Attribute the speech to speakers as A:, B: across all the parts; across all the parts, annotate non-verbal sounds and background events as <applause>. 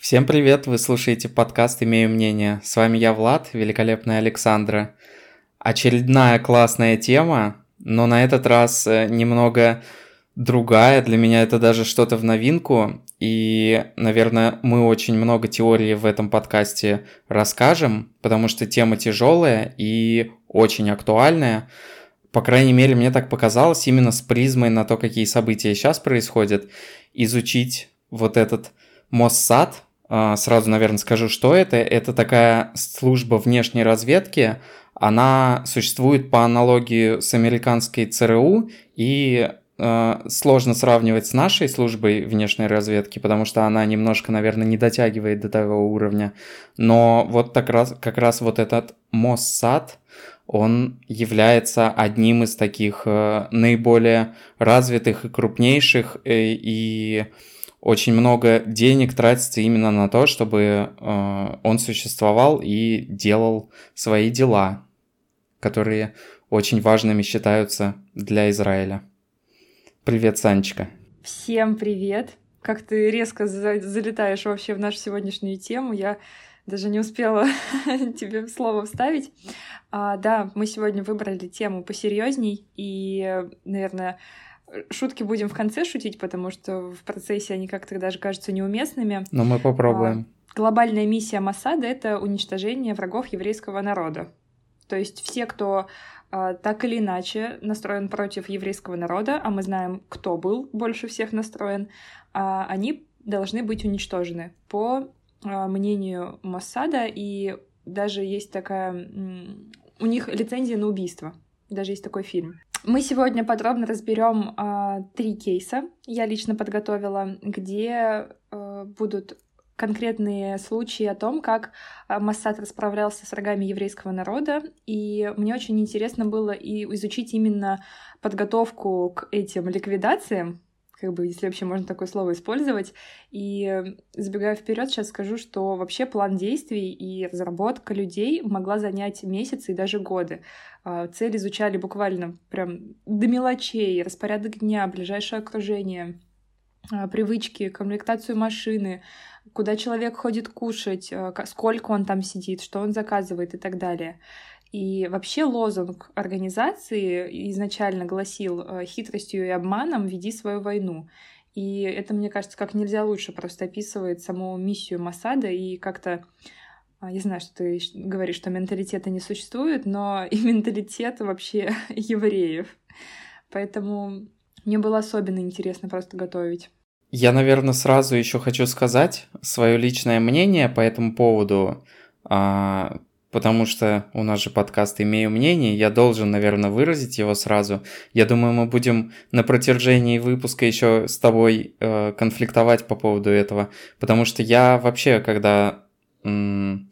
A: Всем привет, вы слушаете подкаст «Имею мнение». С вами я, Влад, великолепная Александра. Очередная классная тема, но на этот раз э, немного другая. Для меня это даже что-то в новинку. И, наверное, мы очень много теории в этом подкасте расскажем, потому что тема тяжелая и очень актуальная. По крайней мере, мне так показалось, именно с призмой на то, какие события сейчас происходят, изучить вот этот Моссад, сразу, наверное, скажу, что это. Это такая служба внешней разведки. Она существует по аналогии с американской ЦРУ и э, сложно сравнивать с нашей службой внешней разведки, потому что она немножко, наверное, не дотягивает до того уровня. Но вот так раз, как раз вот этот Моссад, он является одним из таких э, наиболее развитых и крупнейших э, и очень много денег тратится именно на то, чтобы э, он существовал и делал свои дела, которые очень важными считаются для Израиля. Привет, Санечка.
B: Всем привет. Как ты резко за залетаешь вообще в нашу сегодняшнюю тему. Я даже не успела <laughs> тебе слово вставить. А, да, мы сегодня выбрали тему посерьезней и, наверное, Шутки будем в конце шутить, потому что в процессе они как-то даже кажутся неуместными.
A: Но мы попробуем.
B: А, глобальная миссия Масада — это уничтожение врагов еврейского народа. То есть все, кто а, так или иначе настроен против еврейского народа, а мы знаем, кто был больше всех настроен, а, они должны быть уничтожены по а, мнению Моссада, и даже есть такая... У них лицензия на убийство. Даже есть такой фильм. Мы сегодня подробно разберем э, три кейса. Я лично подготовила, где э, будут конкретные случаи о том, как Массад расправлялся с врагами еврейского народа. И мне очень интересно было и изучить именно подготовку к этим ликвидациям, как бы, если вообще можно такое слово использовать. И забегая вперед, сейчас скажу, что вообще план действий и разработка людей могла занять месяцы и даже годы. А, цель изучали буквально прям до мелочей, распорядок дня, ближайшее окружение, а, привычки, комплектацию машины, куда человек ходит кушать, а, сколько он там сидит, что он заказывает и так далее. И вообще лозунг организации изначально гласил э, «хитростью и обманом веди свою войну». И это, мне кажется, как нельзя лучше просто описывает саму миссию Масада и как-то а, я знаю, что ты говоришь, что менталитета не существует, но <laughs> и менталитет вообще <laughs> евреев. Поэтому мне было особенно интересно просто готовить.
A: Я, наверное, сразу еще хочу сказать свое личное мнение по этому поводу. Потому что у нас же подкаст «Имею мнение», я должен, наверное, выразить его сразу. Я думаю, мы будем на протяжении выпуска еще с тобой э, конфликтовать по поводу этого, потому что я вообще, когда м-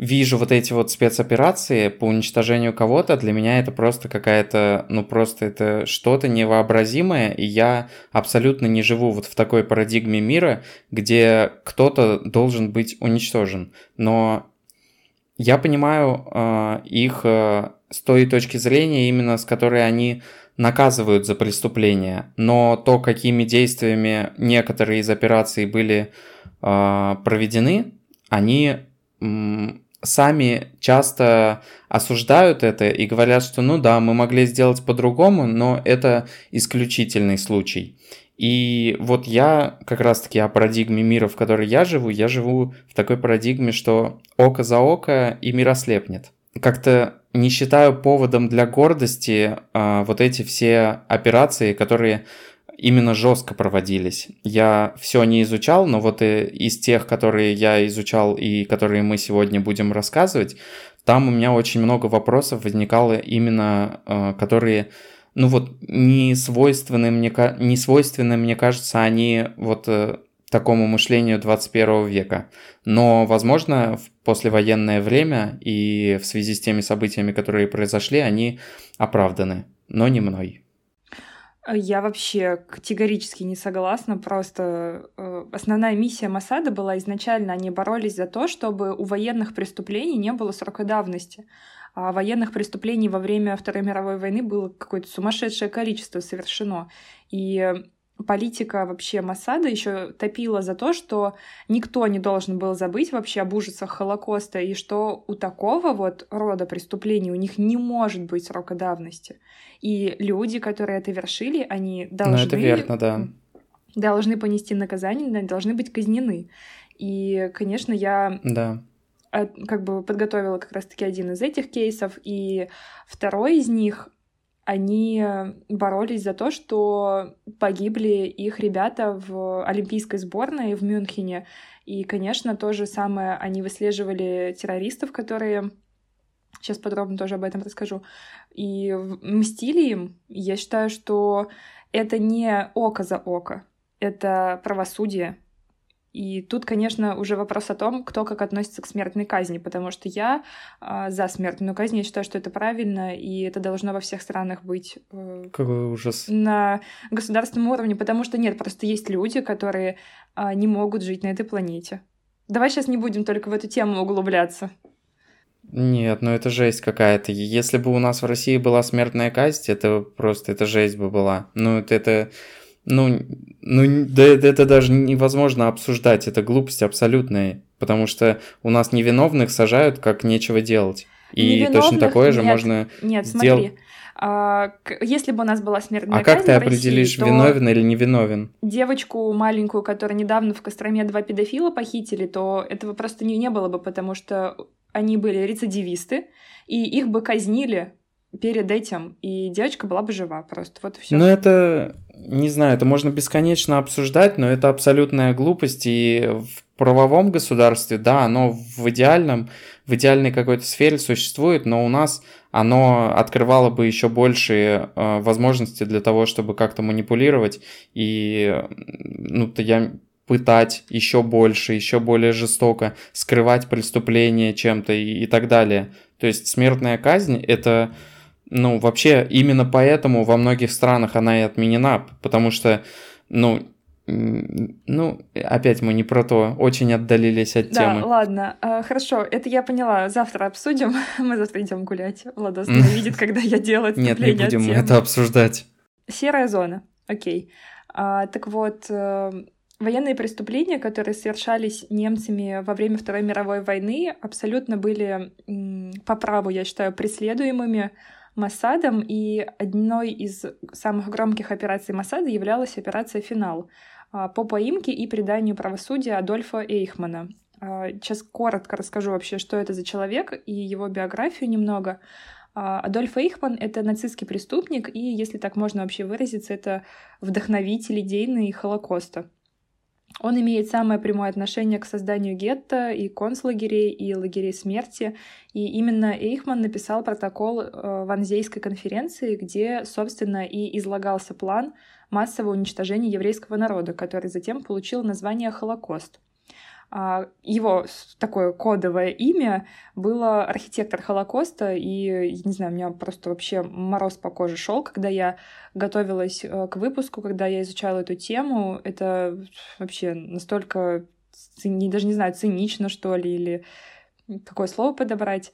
A: вижу вот эти вот спецоперации по уничтожению кого-то, для меня это просто какая-то, ну просто это что-то невообразимое, и я абсолютно не живу вот в такой парадигме мира, где кто-то должен быть уничтожен. Но я понимаю э, их э, с той точки зрения, именно с которой они наказывают за преступления, но то, какими действиями некоторые из операций были э, проведены, они сами часто осуждают это и говорят, что ну да, мы могли сделать по-другому, но это исключительный случай. И вот я как раз-таки о парадигме мира, в которой я живу, я живу в такой парадигме, что око за око и мир ослепнет. Как-то не считаю поводом для гордости а, вот эти все операции, которые именно жестко проводились. Я все не изучал, но вот и из тех, которые я изучал и которые мы сегодня будем рассказывать, там у меня очень много вопросов возникало именно, а, которые ну вот не свойственны мне, не свойственны, мне кажется, они вот э, такому мышлению 21 века. Но, возможно, в послевоенное время и в связи с теми событиями, которые произошли, они оправданы, но не мной.
B: Я вообще категорически не согласна. Просто э, основная миссия Масада была изначально, они боролись за то, чтобы у военных преступлений не было срока давности военных преступлений во время Второй мировой войны было какое-то сумасшедшее количество совершено. И политика вообще Масада еще топила за то, что никто не должен был забыть вообще об ужасах Холокоста, и что у такого вот рода преступлений у них не может быть срока давности. И люди, которые это вершили, они должны... Ну,
A: это верно, да.
B: Должны понести наказание, должны быть казнены. И, конечно, я
A: да.
B: Как бы подготовила как раз-таки один из этих кейсов, и второй из них они боролись за то, что погибли их ребята в олимпийской сборной в Мюнхене. И, конечно, то же самое они выслеживали террористов, которые... Сейчас подробно тоже об этом расскажу. И мстили им. Я считаю, что это не око за око. Это правосудие. И тут, конечно, уже вопрос о том, кто как относится к смертной казни, потому что я э, за смертную казнь, я считаю, что это правильно, и это должно во всех странах быть
A: э, Какой ужас.
B: на государственном уровне, потому что нет, просто есть люди, которые э, не могут жить на этой планете. Давай сейчас не будем только в эту тему углубляться.
A: Нет, ну это жесть какая-то. Если бы у нас в России была смертная казнь, это просто, это жесть бы была. Ну, это, это ну, ну да, это даже невозможно обсуждать, это глупость абсолютная, потому что у нас невиновных сажают, как нечего делать. И точно такое же
B: нет,
A: можно
B: Нет, сделать. смотри. А, если бы у нас была смертная
A: а казнь как ты определишь,
B: России,
A: виновен или невиновен?
B: Девочку маленькую, которую недавно в Костроме два педофила похитили, то этого просто не, не было бы, потому что они были рецидивисты, и их бы казнили перед этим, и девочка была бы жива просто. Вот все.
A: Ну, это, не знаю, это можно бесконечно обсуждать, но это абсолютная глупость, и в правовом государстве, да, оно в идеальном, в идеальной какой-то сфере существует, но у нас оно открывало бы еще большие э, возможности для того, чтобы как-то манипулировать и, ну, то я пытать еще больше, еще более жестоко, скрывать преступление чем-то и, и так далее. То есть смертная казнь это ну, вообще, именно поэтому во многих странах она и отменена, потому что, ну, ну, опять мы не про то, очень отдалились от
B: да,
A: темы.
B: Да, ладно, а, хорошо, это я поняла, завтра обсудим, <laughs> мы завтра идем гулять, Владос видит, когда я делаю
A: Нет, не будем мы это обсуждать.
B: Серая зона, окей. А, так вот, э, военные преступления, которые совершались немцами во время Второй мировой войны, абсолютно были по праву, я считаю, преследуемыми, Масадом, и одной из самых громких операций Масада являлась операция «Финал» а, по поимке и преданию правосудия Адольфа Эйхмана. А, сейчас коротко расскажу вообще, что это за человек и его биографию немного. А, Адольф Эйхман — это нацистский преступник, и, если так можно вообще выразиться, это вдохновитель идейный Холокоста. Он имеет самое прямое отношение к созданию гетто и концлагерей, и лагерей смерти. И именно Эйхман написал протокол э, Ванзейской конференции, где, собственно, и излагался план массового уничтожения еврейского народа, который затем получил название Холокост. А, его такое кодовое имя было архитектор Холокоста, и, не знаю, у меня просто вообще мороз по коже шел, когда я готовилась э, к выпуску, когда я изучала эту тему. Это вообще настолько, даже не знаю, цинично, что ли, или какое слово подобрать.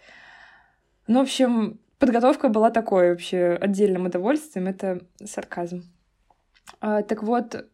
B: Ну, в общем, подготовка была такой вообще отдельным удовольствием, это сарказм. А, так вот,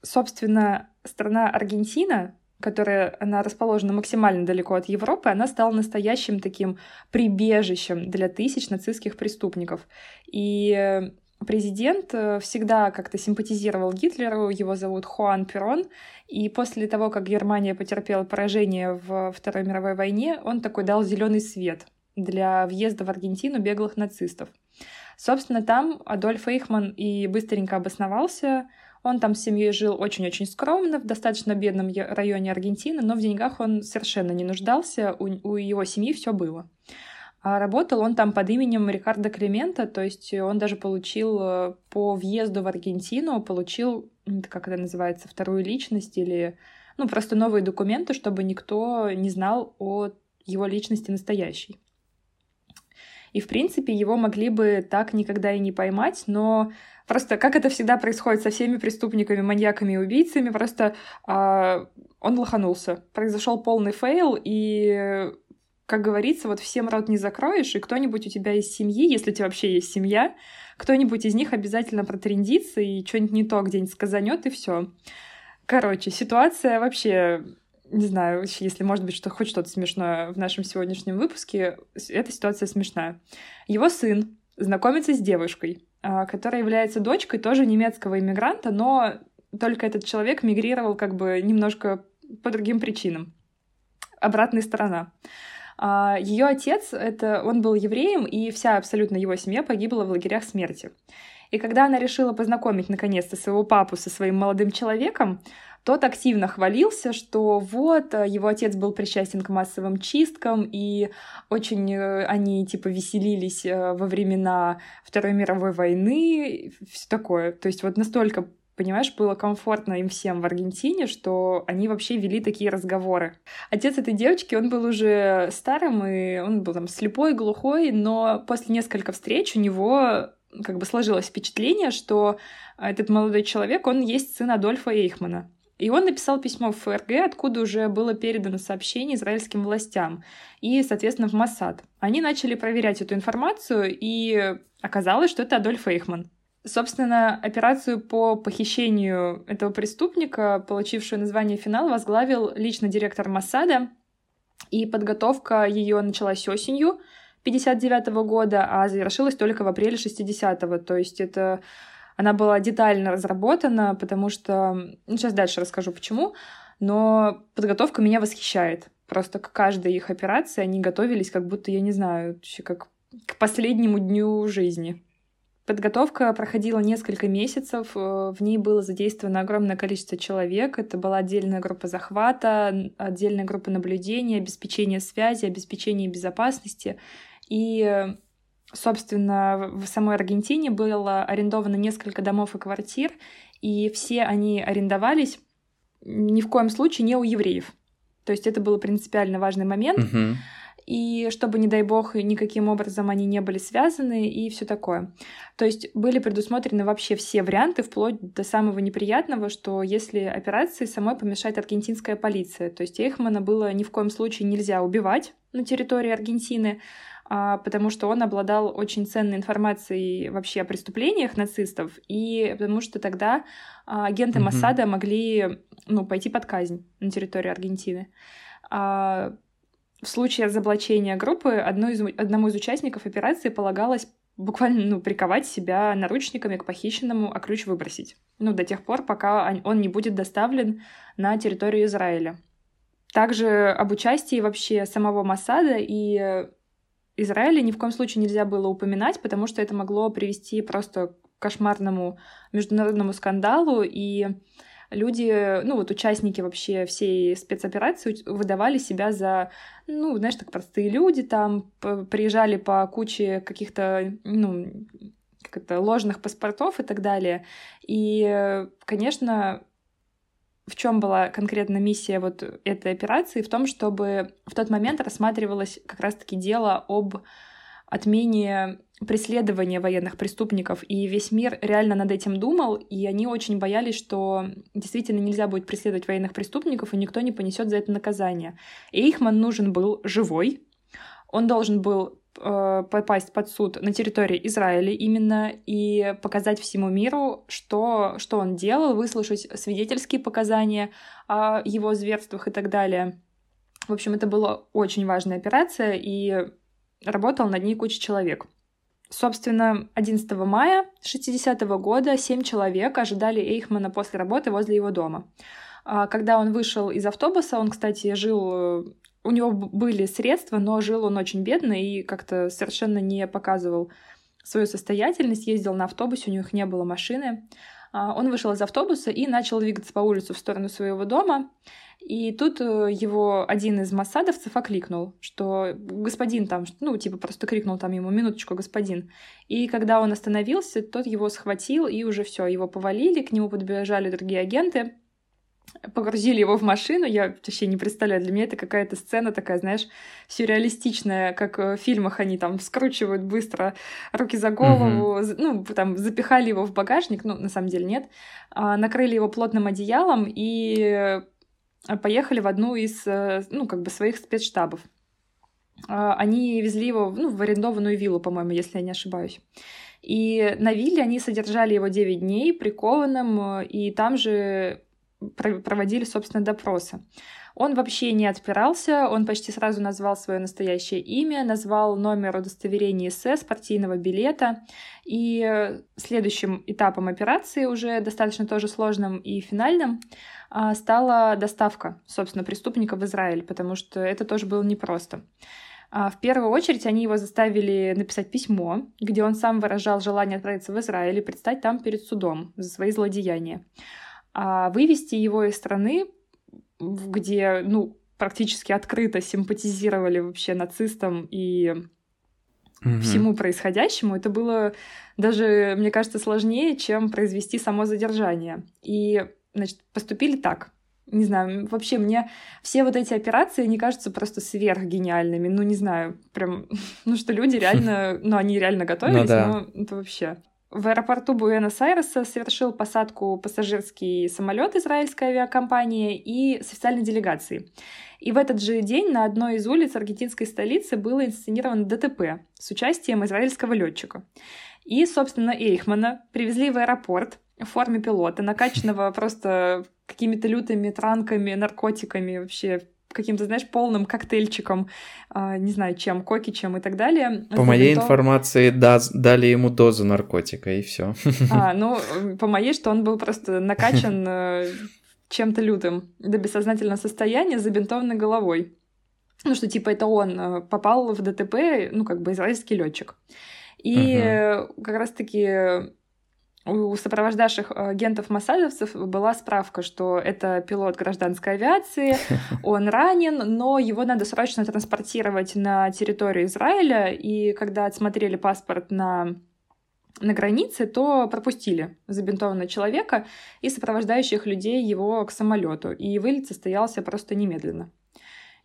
B: собственно, страна Аргентина которая она расположена максимально далеко от Европы, она стала настоящим таким прибежищем для тысяч нацистских преступников. И президент э, всегда как-то симпатизировал Гитлеру, его зовут Хуан Перрон, и после того, как Германия потерпела поражение в Второй мировой войне, он такой дал зеленый свет для въезда в Аргентину беглых нацистов. Собственно, там Адольф Эйхман и быстренько обосновался, он там с семьей жил очень-очень скромно, в достаточно бедном районе Аргентины, но в деньгах он совершенно не нуждался, у, у его семьи все было. А работал он там под именем Рикардо Климента, то есть он даже получил э, по въезду в Аргентину, получил, как это называется, вторую личность или, ну, просто новые документы, чтобы никто не знал о его личности настоящей. И, в принципе, его могли бы так никогда и не поймать, но Просто как это всегда происходит со всеми преступниками, маньяками и убийцами, просто э, он лоханулся. Произошел полный fail, и как говорится, вот всем рот не закроешь, и кто-нибудь у тебя из семьи, если у тебя вообще есть семья, кто-нибудь из них обязательно протрендится и что-нибудь не то где-нибудь сказанет, и все. Короче, ситуация вообще не знаю, если может быть что хоть что-то смешное в нашем сегодняшнем выпуске, эта ситуация смешная. Его сын знакомится с девушкой, а, которая является дочкой тоже немецкого иммигранта, но только этот человек мигрировал как бы немножко по другим причинам. Обратная сторона. А, Ее отец, это, он был евреем, и вся абсолютно его семья погибла в лагерях смерти. И когда она решила познакомить наконец-то своего папу со своим молодым человеком, тот активно хвалился, что вот, э, его отец был причастен к массовым чисткам, и очень э, они, типа, веселились э, во времена Второй мировой войны, все такое. То есть вот настолько понимаешь, было комфортно им всем в Аргентине, что они вообще вели такие разговоры. Отец этой девочки, он был уже старым, и он был там слепой, глухой, но после нескольких встреч у него как бы сложилось впечатление, что этот молодой человек, он есть сын Адольфа Эйхмана. И он написал письмо в ФРГ, откуда уже было передано сообщение израильским властям и, соответственно, в Моссад. Они начали проверять эту информацию, и оказалось, что это Адольф Эйхман. Собственно, операцию по похищению этого преступника, получившую название «Финал», возглавил лично директор Моссада, и подготовка ее началась осенью 59 года, а завершилась только в апреле 60-го. То есть это она была детально разработана, потому что... Ну, сейчас дальше расскажу, почему. Но подготовка меня восхищает. Просто к каждой их операции они готовились, как будто, я не знаю, как к последнему дню жизни. Подготовка проходила несколько месяцев, э, в ней было задействовано огромное количество человек. Это была отдельная группа захвата, отдельная группа наблюдения, обеспечения связи, обеспечения безопасности. И, собственно, в самой Аргентине было арендовано несколько домов и квартир, и все они арендовались ни в коем случае не у евреев. То есть это был принципиально важный момент. Uh-huh и чтобы, не дай бог, никаким образом они не были связаны и все такое. То есть были предусмотрены вообще все варианты, вплоть до самого неприятного, что если операции самой помешает аргентинская полиция. То есть Эйхмана было ни в коем случае нельзя убивать на территории Аргентины, потому что он обладал очень ценной информацией вообще о преступлениях нацистов, и потому что тогда а, агенты mm-hmm. Моссада могли ну, пойти под казнь на территории Аргентины. А, в случае разоблачения группы одной из, одному из участников операции полагалось буквально ну, приковать себя наручниками к похищенному, а ключ выбросить. Ну, до тех пор, пока он не будет доставлен на территорию Израиля. Также об участии вообще самого Масада и Израиля ни в коем случае нельзя было упоминать, потому что это могло привести просто к кошмарному международному скандалу, и люди, ну вот участники вообще всей спецоперации выдавали себя за, ну, знаешь, так простые люди, там приезжали по куче каких-то, ну, как это, ложных паспортов и так далее. И, конечно, в чем была конкретно миссия вот этой операции? В том, чтобы в тот момент рассматривалось как раз-таки дело об отмене преследования военных преступников, и весь мир реально над этим думал, и они очень боялись, что действительно нельзя будет преследовать военных преступников, и никто не понесет за это наказание. Эйхман нужен был живой, он должен был попасть под суд на территории Израиля именно и показать всему миру, что, что он делал, выслушать свидетельские показания о его зверствах и так далее. В общем, это была очень важная операция, и работал над ней куча человек. Собственно, 11 мая 60 -го года семь человек ожидали Эйхмана после работы возле его дома. А когда он вышел из автобуса, он, кстати, жил... У него были средства, но жил он очень бедно и как-то совершенно не показывал свою состоятельность, ездил на автобусе, у них не было машины. А он вышел из автобуса и начал двигаться по улице в сторону своего дома. И тут э, его один из массадовцев окликнул, что господин там, ну, типа просто крикнул там ему «минуточку, господин». И когда он остановился, тот его схватил, и уже все, его повалили, к нему подбежали другие агенты, погрузили его в машину. Я вообще не представляю, для меня это какая-то сцена такая, знаешь, сюрреалистичная, как в фильмах они там скручивают быстро руки за голову, mm-hmm. ну, там запихали его в багажник, ну, на самом деле нет, а, накрыли его плотным одеялом и поехали в одну из, э, ну, как бы своих спецштабов. они везли его ну, в арендованную виллу, по-моему, если я не ошибаюсь. И на вилле они содержали его 9 дней прикованным, и там же проводили, собственно, допросы. Он вообще не отпирался, он почти сразу назвал свое настоящее имя, назвал номер удостоверения СС, партийного билета. И следующим этапом операции, уже достаточно тоже сложным и финальным, а, стала доставка, собственно, преступника в Израиль, потому что это тоже было непросто. А, в первую очередь они его заставили написать письмо, где он сам выражал желание отправиться в Израиль и предстать там перед судом за свои злодеяния. А вывести его из страны где, ну, практически открыто симпатизировали вообще нацистам и угу. всему происходящему, это было даже, мне кажется, сложнее, чем произвести само задержание. И, значит, поступили так. Не знаю, вообще мне все вот эти операции не кажутся просто сверхгениальными. Ну, не знаю, прям, <laughs> ну, что люди <laughs> реально, ну, они реально готовились, ну, да. но это вообще... В аэропорту Буэнос-Айреса совершил посадку пассажирский самолет израильской авиакомпании и с официальной делегацией. И в этот же день на одной из улиц аргентинской столицы было инсценировано ДТП с участием израильского летчика. И, собственно, Эйхмана привезли в аэропорт в форме пилота, накачанного <laughs> просто какими-то лютыми транками, наркотиками, вообще каким-то, знаешь, полным коктейльчиком, э, не знаю, чем, кокичем и так далее.
A: По моей то... информации, да, дали ему дозу наркотика, и все. <laughs>
B: А, ну, по моей, что он был просто накачан э, чем-то лютым до бессознательного состояния, забинтованной головой. Ну, что типа это он э, попал в ДТП, ну, как бы израильский летчик. И угу. как раз-таки у сопровождавших э, агентов масадовцев была справка, что это пилот гражданской авиации, <laughs> он ранен, но его надо срочно транспортировать на территорию Израиля, и когда отсмотрели паспорт на на границе, то пропустили забинтованного человека и сопровождающих людей его к самолету, и вылет состоялся просто немедленно.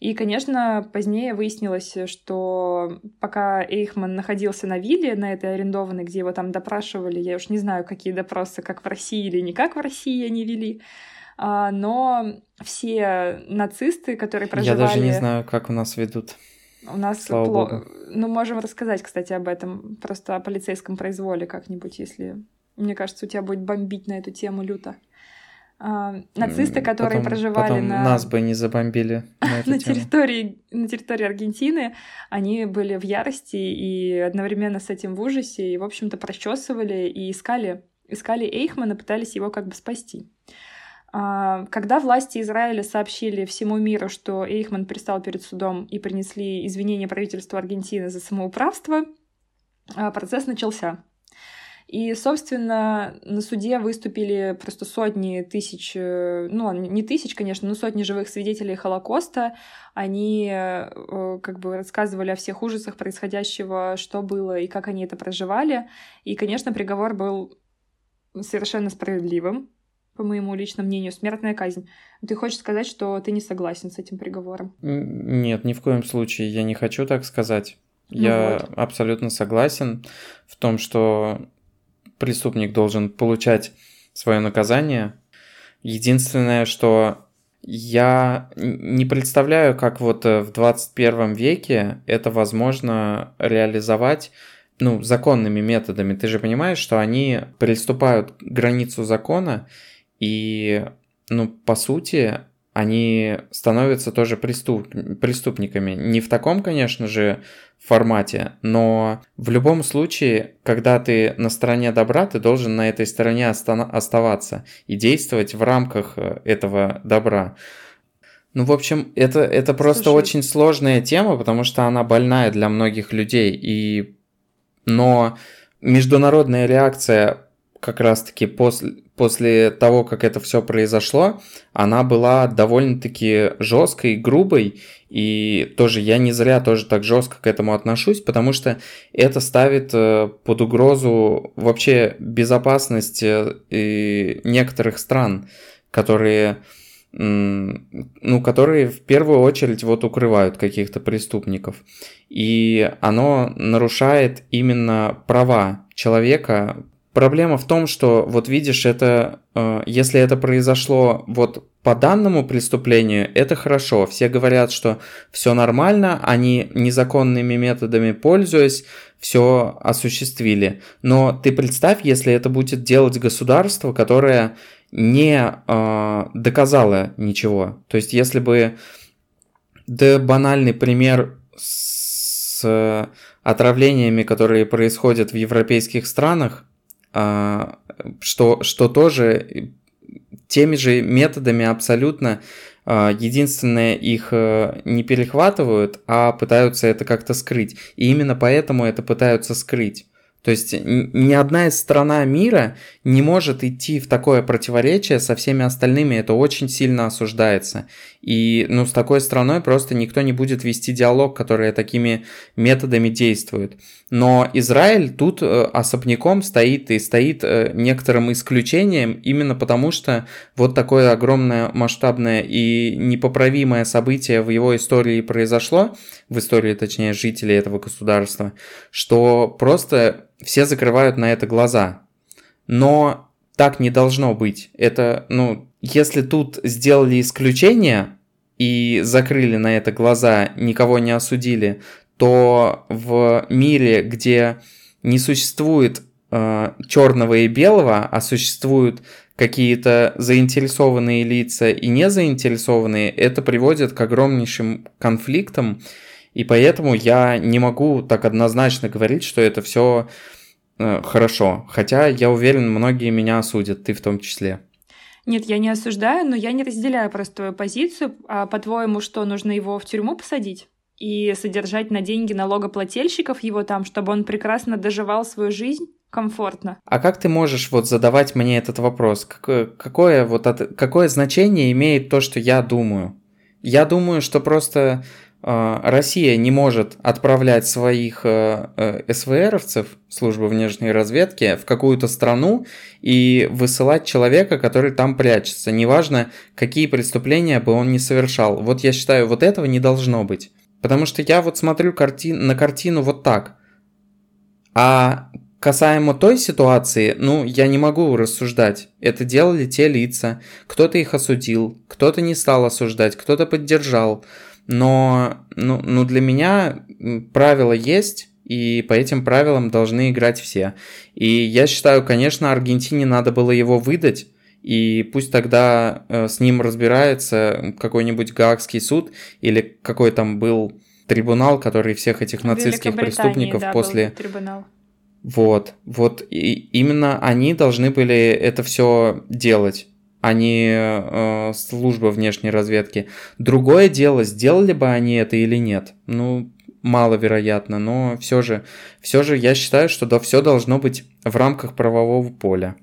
B: И, конечно, позднее выяснилось, что пока Эйхман находился на вилле, на этой арендованной, где его там допрашивали, я уж не знаю, какие допросы, как в России или не как в России они вели, а, но все нацисты, которые проживали...
A: Я даже не знаю, как у нас ведут.
B: У нас Слава пло... Богу. Ну, можем рассказать, кстати, об этом, просто о полицейском произволе как-нибудь, если... Мне кажется, у тебя будет бомбить на эту тему люто. А, нацисты, которые потом, проживали
A: потом
B: на...
A: нас бы не забомбили <laughs>
B: на, на территории на территории Аргентины, они были в ярости и одновременно с этим в ужасе, и, в общем-то, прочесывали и искали, искали Эйхмана, пытались его как бы спасти. А, когда власти Израиля сообщили всему миру, что Эйхман пристал перед судом и принесли извинения правительству Аргентины за самоуправство, а, процесс начался. И, собственно, на суде выступили просто сотни тысяч, э, ну, не тысяч, конечно, но сотни живых свидетелей Холокоста. Они э, как бы рассказывали о всех ужасах происходящего, что было и как они это проживали. И, конечно, приговор был совершенно справедливым, по моему личному мнению, смертная казнь. Ты хочешь сказать, что ты не согласен с этим приговором?
A: Нет, ни в коем случае. Я не хочу так сказать. Ну я вот. абсолютно согласен в том, что преступник должен получать свое наказание. Единственное, что я не представляю, как вот э, в 21 веке это возможно реализовать ну, законными методами. Ты же понимаешь, что они приступают к границу закона, и, ну, по сути, они становятся тоже преступ... преступниками. Не в таком, конечно же, формате, но в любом случае, когда ты на стороне добра, ты должен на этой стороне оста... оставаться и действовать в рамках э, этого добра. Ну, в общем, это, это просто Слушай... очень сложная тема, потому что она больная для многих людей. И... Но международная реакция как раз-таки после, после того, как это все произошло, она была довольно-таки жесткой, грубой, и тоже я не зря тоже так жестко к этому отношусь, потому что это ставит э, под угрозу вообще безопасность э, некоторых стран, которые ну, которые в первую очередь вот укрывают каких-то преступников. И оно нарушает именно права человека Проблема в том, что вот видишь, это, э, если это произошло вот по данному преступлению это хорошо. Все говорят, что все нормально, они незаконными методами пользуясь, все осуществили. Но ты представь, если это будет делать государство, которое не э, доказало ничего. То есть, если бы, да банальный пример с отравлениями, которые происходят в европейских странах, что, что тоже теми же методами абсолютно. А, единственное, их э, не перехватывают, а пытаются это как-то скрыть. И именно поэтому это пытаются скрыть. То есть ни одна из страна мира не может идти в такое противоречие со всеми остальными, это очень сильно осуждается. И ну, с такой страной просто никто не будет вести диалог, который такими методами действует. Но Израиль тут э, особняком стоит и стоит э, некоторым исключением, именно потому что вот такое огромное, масштабное и непоправимое событие в его истории произошло, в истории, точнее, жителей этого государства, что просто все закрывают на это глаза. Но так не должно быть. Это, ну, если тут сделали исключение и закрыли на это глаза, никого не осудили, то в мире, где не существует э, черного и белого, а существуют какие-то заинтересованные лица и не заинтересованные, это приводит к огромнейшим конфликтам, и поэтому я не могу так однозначно говорить, что это все э, хорошо. Хотя я уверен, многие меня осудят, ты в том числе.
B: Нет, я не осуждаю, но я не разделяю просто твою позицию. А по-твоему, что нужно его в тюрьму посадить? И содержать на деньги налогоплательщиков его там, чтобы он прекрасно доживал свою жизнь? комфортно.
A: А как ты можешь вот задавать мне этот вопрос? Какое, какое, вот, какое значение имеет то, что я думаю? Я думаю, что просто э, Россия не может отправлять своих э, э, СВРовцев, службы внешней разведки, в какую-то страну и высылать человека, который там прячется. Неважно, какие преступления бы он не совершал. Вот я считаю, вот этого не должно быть. Потому что я вот смотрю карти... на картину вот так. А Касаемо той ситуации, ну, я не могу рассуждать. Это делали те лица. Кто-то их осудил, кто-то не стал осуждать, кто-то поддержал. Но, ну, ну, для меня правила есть, и по этим правилам должны играть все. И я считаю, конечно, Аргентине надо было его выдать, и пусть тогда э, с ним разбирается какой-нибудь Гаагский суд или какой там был трибунал, который всех этих нацистских преступников
B: да,
A: после...
B: Трибунал
A: вот, вот и именно они должны были это все делать, а не э, служба внешней разведки. Другое дело, сделали бы они это или нет. Ну, маловероятно, но все же, все же я считаю, что да, все должно быть в рамках правового поля.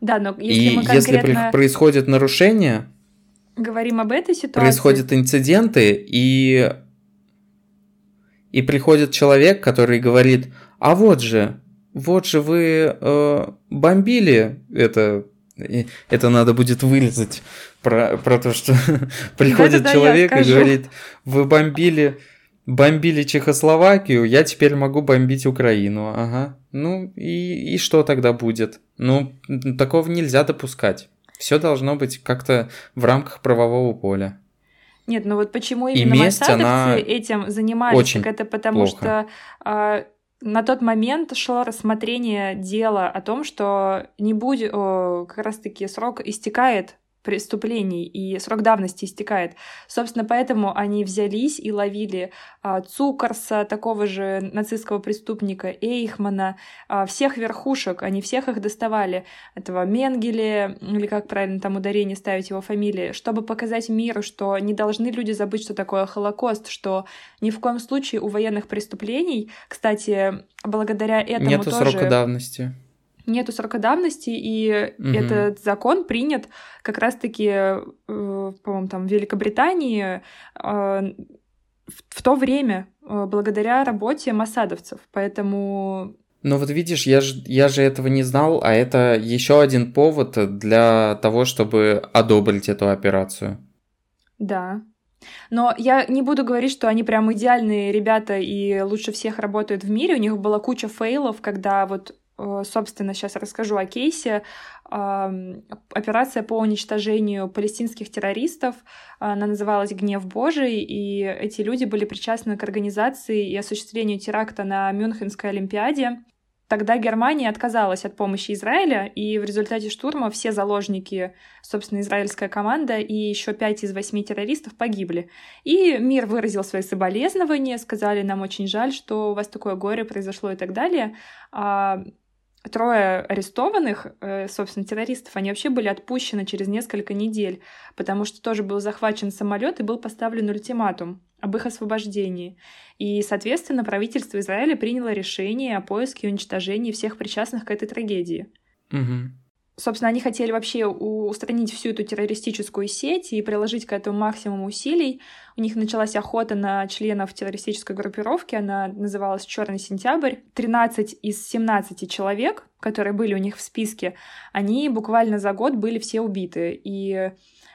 B: Да, но если
A: и
B: мы
A: конкретно... если происходит нарушение,
B: говорим об этой ситуации,
A: происходят инциденты и и приходит человек, который говорит, а вот же, вот же вы э, бомбили это, это надо будет вырезать про, про то, что <laughs> приходит человек и говорит, вы бомбили, бомбили Чехословакию, я теперь могу бомбить Украину, ага. Ну и, и что тогда будет? Ну, такого нельзя допускать. Все должно быть как-то в рамках правового поля.
B: Нет, ну вот почему именно и месть, она этим занимались, очень так это потому плохо. что а, на тот момент шло рассмотрение дела о том, что не будет, как раз-таки срок истекает преступлений, и срок давности истекает. Собственно, поэтому они взялись и ловили а, Цукарса, такого же нацистского преступника, Эйхмана, а, всех верхушек, они всех их доставали, этого Менгеле, или как правильно там ударение ставить его фамилии, чтобы показать миру, что не должны люди забыть, что такое Холокост, что ни в коем случае у военных преступлений, кстати, благодаря этому
A: Нету
B: тоже...
A: срока давности
B: нету срока давности, и угу. этот закон принят как раз-таки, э, по-моему, там в Великобритании э, в то время э, благодаря работе масадовцев. Поэтому
A: ну вот видишь, я же, я же этого не знал, а это еще один повод для того, чтобы одобрить эту операцию.
B: Да. Но я не буду говорить, что они прям идеальные ребята и лучше всех работают в мире. У них была куча фейлов, когда вот собственно, сейчас расскажу о кейсе. Операция по уничтожению палестинских террористов, она называлась «Гнев Божий», и эти люди были причастны к организации и осуществлению теракта на Мюнхенской Олимпиаде. Тогда Германия отказалась от помощи Израиля, и в результате штурма все заложники, собственно, израильская команда и еще пять из восьми террористов погибли. И мир выразил свои соболезнования, сказали, нам очень жаль, что у вас такое горе произошло и так далее. Трое арестованных, э, собственно, террористов, они вообще были отпущены через несколько недель, потому что тоже был захвачен самолет и был поставлен ультиматум об их освобождении. И, соответственно, правительство Израиля приняло решение о поиске и уничтожении всех причастных к этой трагедии.
A: Угу.
B: Собственно, они хотели вообще устранить всю эту террористическую сеть и приложить к этому максимум усилий. У них началась охота на членов террористической группировки, она называлась Черный сентябрь. 13 из 17 человек, которые были у них в списке, они буквально за год были все убиты. И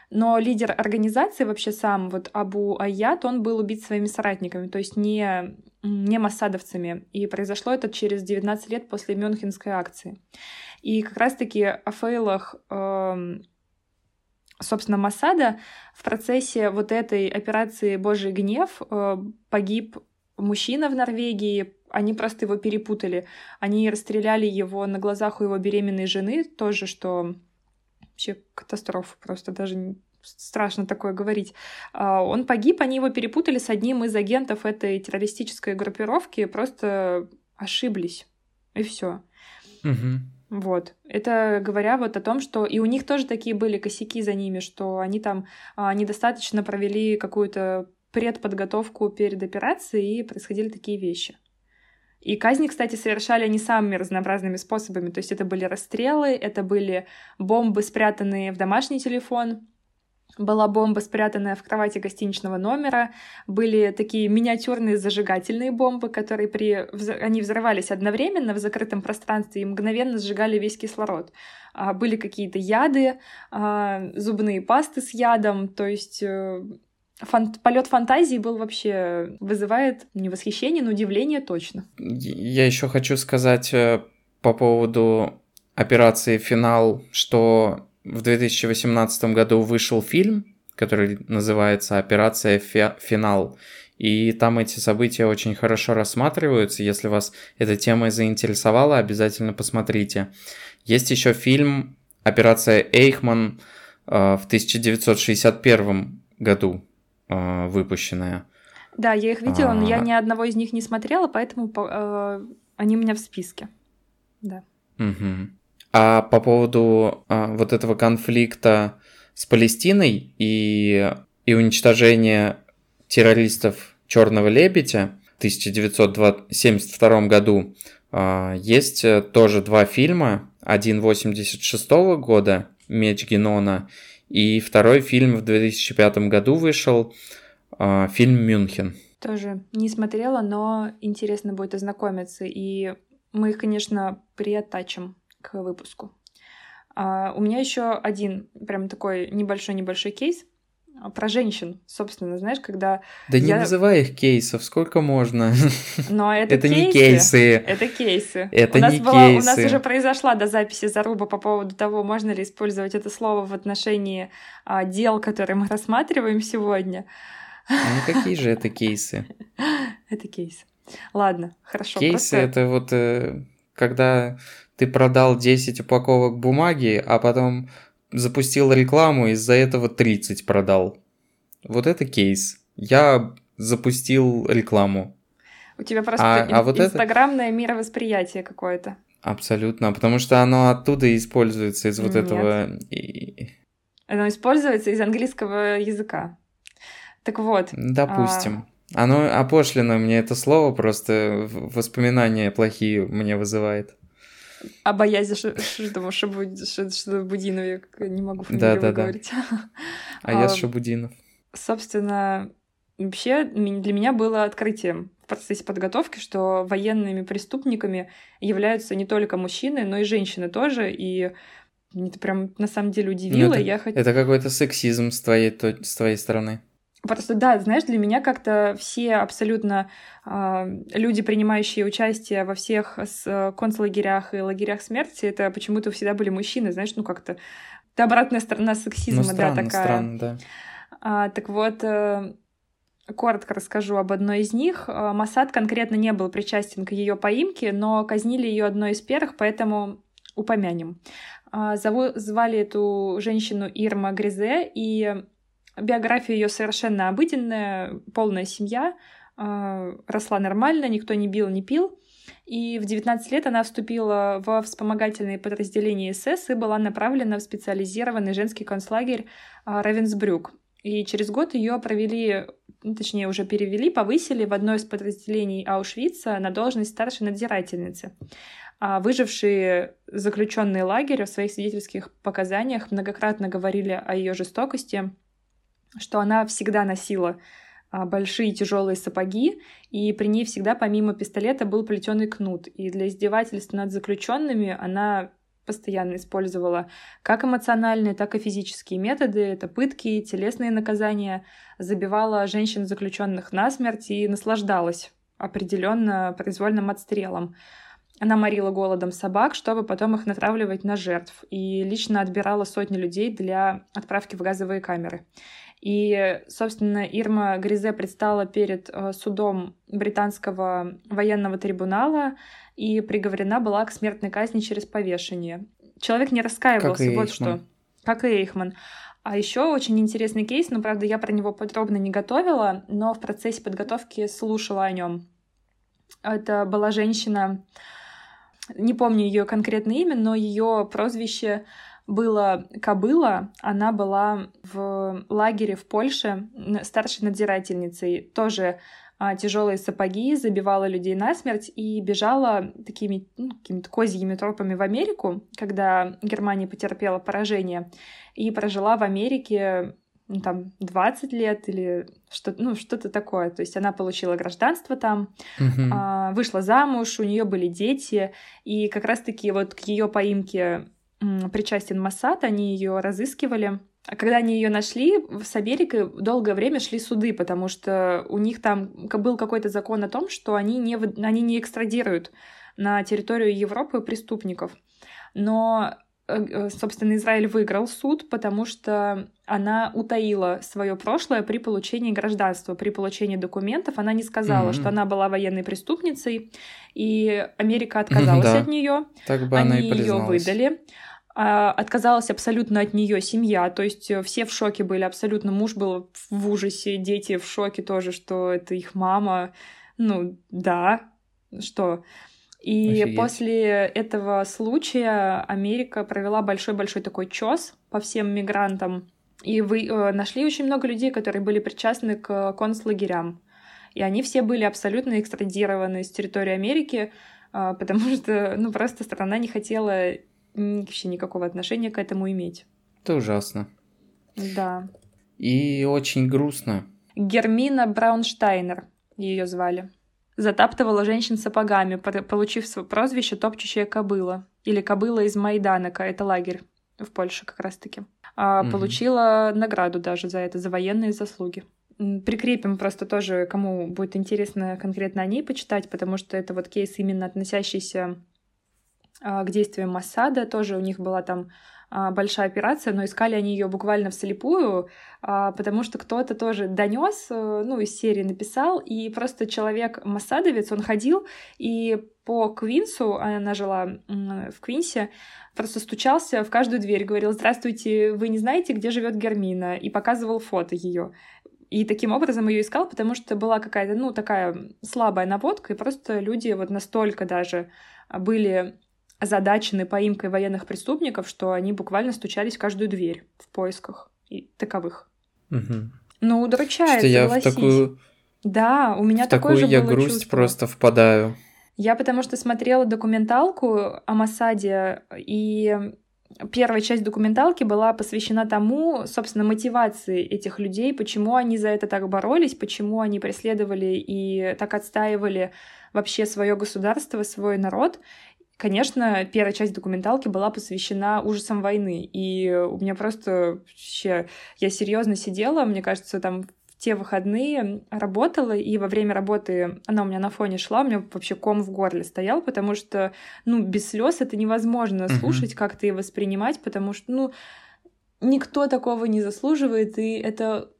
B: но лидер организации вообще сам, вот Абу Аят, он был убит своими соратниками, то есть не, не массадовцами. И произошло это через 19 лет после Мюнхенской акции. И как раз-таки о фейлах, э, собственно, Масада в процессе вот этой операции «Божий гнев» э, погиб мужчина в Норвегии, они просто его перепутали. Они расстреляли его на глазах у его беременной жены, тоже, что вообще катастрофа, просто даже страшно такое говорить. А, он погиб, они его перепутали с одним из агентов этой террористической группировки, просто ошиблись. И все.
A: Угу.
B: Вот. Это говоря вот о том, что и у них тоже такие были косяки за ними, что они там а, недостаточно провели какую-то предподготовку перед операцией, и происходили такие вещи. И казни, кстати, совершали они самыми разнообразными способами. То есть это были расстрелы, это были бомбы, спрятанные в домашний телефон, была бомба, спрятанная в кровати гостиничного номера, были такие миниатюрные зажигательные бомбы, которые при... они взрывались одновременно в закрытом пространстве и мгновенно сжигали весь кислород. А, были какие-то яды, а, зубные пасты с ядом, то есть э, Фан... Полет фантазии был вообще вызывает не восхищение, но удивление точно.
A: Я еще хочу сказать э, по поводу операции «Финал», что в 2018 году вышел фильм, который называется «Операция Финал», и там эти события очень хорошо рассматриваются. Если вас эта тема заинтересовала, обязательно посмотрите. Есть еще фильм «Операция Эйхман» э, в 1961 году э, выпущенная.
B: Да, я их видела, но я а. ни одного из них не смотрела, поэтому э, они у меня в списке. Да.
A: Угу. А по поводу а, вот этого конфликта с Палестиной и, и уничтожения террористов Черного лебедя в 1972 году а, есть э, тоже два фильма. Один 86 года «Меч Генона» и второй фильм в 2005 году вышел, а, фильм «Мюнхен».
B: Тоже не смотрела, но интересно будет ознакомиться. И мы их, конечно, приоттачим к выпуску. А, у меня еще один прям такой небольшой-небольшой кейс про женщин, собственно, знаешь, когда...
A: Да я... не называй их кейсов, сколько можно.
B: Но <laughs> это,
A: это
B: кейсы.
A: не кейсы.
B: Это кейсы.
A: Это
B: у нас
A: не
B: была,
A: кейсы.
B: У нас уже произошла до записи заруба по поводу того, можно ли использовать это слово в отношении а, дел, которые мы рассматриваем сегодня.
A: Ну какие же это кейсы? <laughs>
B: Это кейсы. Ладно, хорошо.
A: Кейсы просто... это вот э, когда ты продал 10 упаковок бумаги, а потом запустил рекламу, из-за этого 30 продал. Вот это кейс. Я запустил рекламу.
B: У тебя просто а, ин- а вот инстаграмное это... мировосприятие какое-то.
A: Абсолютно, потому что оно оттуда используется из вот Нет. этого.
B: Оно используется из английского языка. Так вот.
A: Допустим. А... Оно опошлено мне это слово, просто воспоминания плохие мне вызывает.
B: А боязнь, что, что, что, что Будинов, я не могу да, да, говорить.
A: Да. А я Шабудинов.
B: Собственно, вообще для меня было открытием в процессе подготовки, что военными преступниками являются не только мужчины, но и женщины тоже, и мне это прям на самом деле удивило. Ну,
A: это,
B: я хот...
A: это какой-то сексизм с твоей, с твоей стороны.
B: Просто да, знаешь, для меня как-то все абсолютно э, люди, принимающие участие во всех с, концлагерях и лагерях смерти, это почему-то всегда были мужчины, знаешь, ну как-то это обратная сторона сексизма, ну, странно, да, такая. Странно, да. А, так вот, э, коротко расскажу об одной из них. Э, Масад конкретно не был причастен к ее поимке, но казнили ее одной из первых, поэтому упомянем. А, зову, звали эту женщину Ирма Гризе, и Биография ее совершенно обыденная, полная семья, а, росла нормально, никто не бил, не пил. И в 19 лет она вступила во вспомогательные подразделения СС и была направлена в специализированный женский концлагерь а, Равенсбрюк. И через год ее провели, ну, точнее, уже перевели, повысили в одно из подразделений Аушвица на должность старшей надзирательницы. А выжившие заключенные лагеря в своих свидетельских показаниях многократно говорили о ее жестокости, что она всегда носила а, большие тяжелые сапоги, и при ней всегда помимо пистолета был плетеный кнут. И для издевательств над заключенными она постоянно использовала как эмоциональные, так и физические методы. Это пытки, телесные наказания, забивала женщин-заключенных насмерть и наслаждалась определенно произвольным отстрелом. Она морила голодом собак, чтобы потом их натравливать на жертв, и лично отбирала сотни людей для отправки в газовые камеры. И, собственно, Ирма Гризе предстала перед э, судом британского военного трибунала и приговорена была к смертной казни через повешение. Человек не раскаивался, как вот что. Как и Эйхман. А еще очень интересный кейс, но, правда, я про него подробно не готовила, но в процессе подготовки слушала о нем. Это была женщина, не помню ее конкретное имя, но ее прозвище было Кобыла, она была в лагере в Польше старшей надзирательницей, тоже а, тяжелые сапоги, забивала людей насмерть и бежала такими ну, какими-то козьими тропами в Америку, когда Германия потерпела поражение, и прожила в Америке ну, там 20 лет или что-то, ну, что-то такое. То есть она получила гражданство там, uh-huh. а, вышла замуж, у нее были дети, и как раз-таки вот к ее поимке причастен Массад, они ее разыскивали. А когда они ее нашли, с Америкой долгое время шли суды, потому что у них там был какой-то закон о том, что они не, они не экстрадируют на территорию Европы преступников. Но, собственно, Израиль выиграл суд, потому что она утаила свое прошлое при получении гражданства, при получении документов. Она не сказала, mm-hmm. что она была военной преступницей, и Америка отказалась mm-hmm, да. от нее. Так бы Они она и ее выдали. А, отказалась абсолютно от нее семья, то есть э, все в шоке были, абсолютно муж был в ужасе, дети в шоке тоже, что это их мама, ну да, что. И Офигеть. после этого случая Америка провела большой-большой такой чес по всем мигрантам, и вы э, нашли очень много людей, которые были причастны к концлагерям. И они все были абсолютно экстрадированы с территории Америки, э, потому <laughs> что, ну, просто страна не хотела вообще никакого отношения к этому иметь.
A: Это ужасно.
B: Да.
A: И очень грустно.
B: Гермина Браунштайнер ее звали. Затаптывала женщин сапогами, получив свое прозвище «топчущая кобыла». Или «кобыла из Майданака», это лагерь в Польше как раз-таки. А, угу. Получила награду даже за это, за военные заслуги. Прикрепим просто тоже, кому будет интересно конкретно о ней почитать, потому что это вот кейс именно относящийся а, к действиям Массада. Тоже у них была там большая операция, но искали они ее буквально вслепую, а, потому что кто-то тоже донес, э, ну, из серии написал, и просто человек Массадовец, он ходил и по Квинсу, она жила в Квинсе, просто стучался в каждую дверь, говорил, здравствуйте, вы не знаете, где живет Гермина, и показывал фото ее. И таким образом ее искал, потому что была какая-то, ну, такая слабая наводка, и просто люди вот настолько даже были озадачены поимкой военных преступников, что они буквально стучались в каждую дверь в поисках и таковых.
A: Угу.
B: Ну, удручает, что я в такую... Да, у меня в такое такую же
A: я грусть чувство. просто впадаю.
B: Я потому что смотрела документалку о Масаде, и первая часть документалки была посвящена тому, собственно, мотивации этих людей, почему они за это так боролись, почему они преследовали и так отстаивали вообще свое государство, свой народ. Конечно, первая часть документалки была посвящена ужасам войны, и у меня просто вообще... Я серьезно сидела, мне кажется, там те выходные работала, и во время работы она у меня на фоне шла, у меня вообще ком в горле стоял, потому что, ну, без слез это невозможно uh-huh. слушать, как-то и воспринимать, потому что, ну, никто такого не заслуживает, и это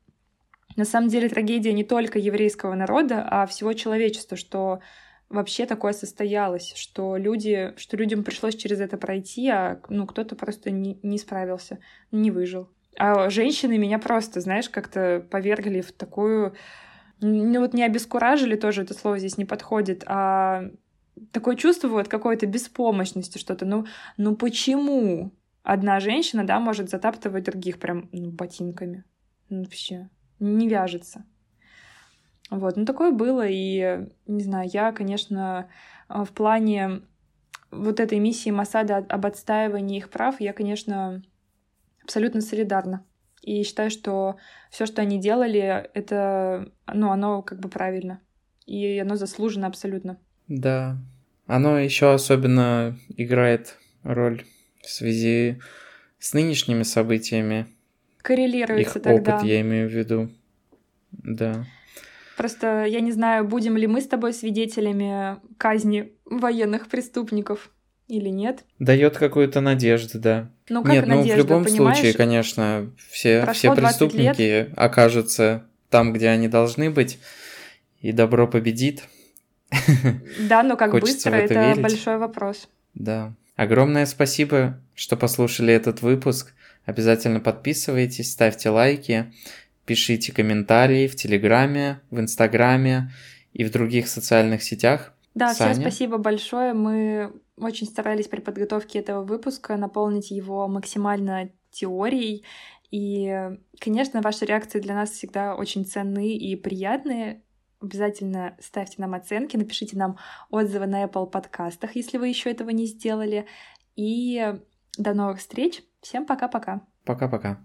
B: на самом деле трагедия не только еврейского народа, а всего человечества, что вообще такое состоялось, что люди, что людям пришлось через это пройти, а ну кто-то просто не, не справился, не выжил. А женщины меня просто, знаешь, как-то повергли в такую... Ну вот не обескуражили тоже, это слово здесь не подходит, а такое чувство вот какой-то беспомощности, что-то. Ну, ну почему одна женщина, да, может затаптывать других прям ну, ботинками? Ну, вообще не вяжется. Вот, ну такое было, и, не знаю, я, конечно, в плане вот этой миссии Масада об отстаивании их прав, я, конечно, абсолютно солидарна. И считаю, что все, что они делали, это, ну, оно как бы правильно. И оно заслужено абсолютно.
A: Да. Оно еще особенно играет роль в связи с нынешними событиями.
B: Коррелируется
A: Их
B: тогда.
A: опыт, я имею в виду. Да.
B: Просто я не знаю, будем ли мы с тобой свидетелями казни военных преступников или нет.
A: Дает какую-то надежду, да.
B: Ну, как
A: нет,
B: надежда,
A: ну в любом
B: понимаешь?
A: случае, конечно, все, все преступники
B: лет.
A: окажутся там, где они должны быть, и добро победит.
B: Да, но как
A: Хочется
B: быстро,
A: это
B: это большой вопрос.
A: Да. Огромное спасибо, что послушали этот выпуск. Обязательно подписывайтесь, ставьте лайки, пишите комментарии в Телеграме, в Инстаграме и в других социальных сетях.
B: Да, всем
A: Саня?
B: спасибо большое. Мы очень старались при подготовке этого выпуска наполнить его максимально теорией. И, конечно, ваши реакции для нас всегда очень ценны и приятные. Обязательно ставьте нам оценки, напишите нам отзывы на Apple подкастах, если вы еще этого не сделали. И до новых встреч. Всем пока-пока.
A: Пока-пока.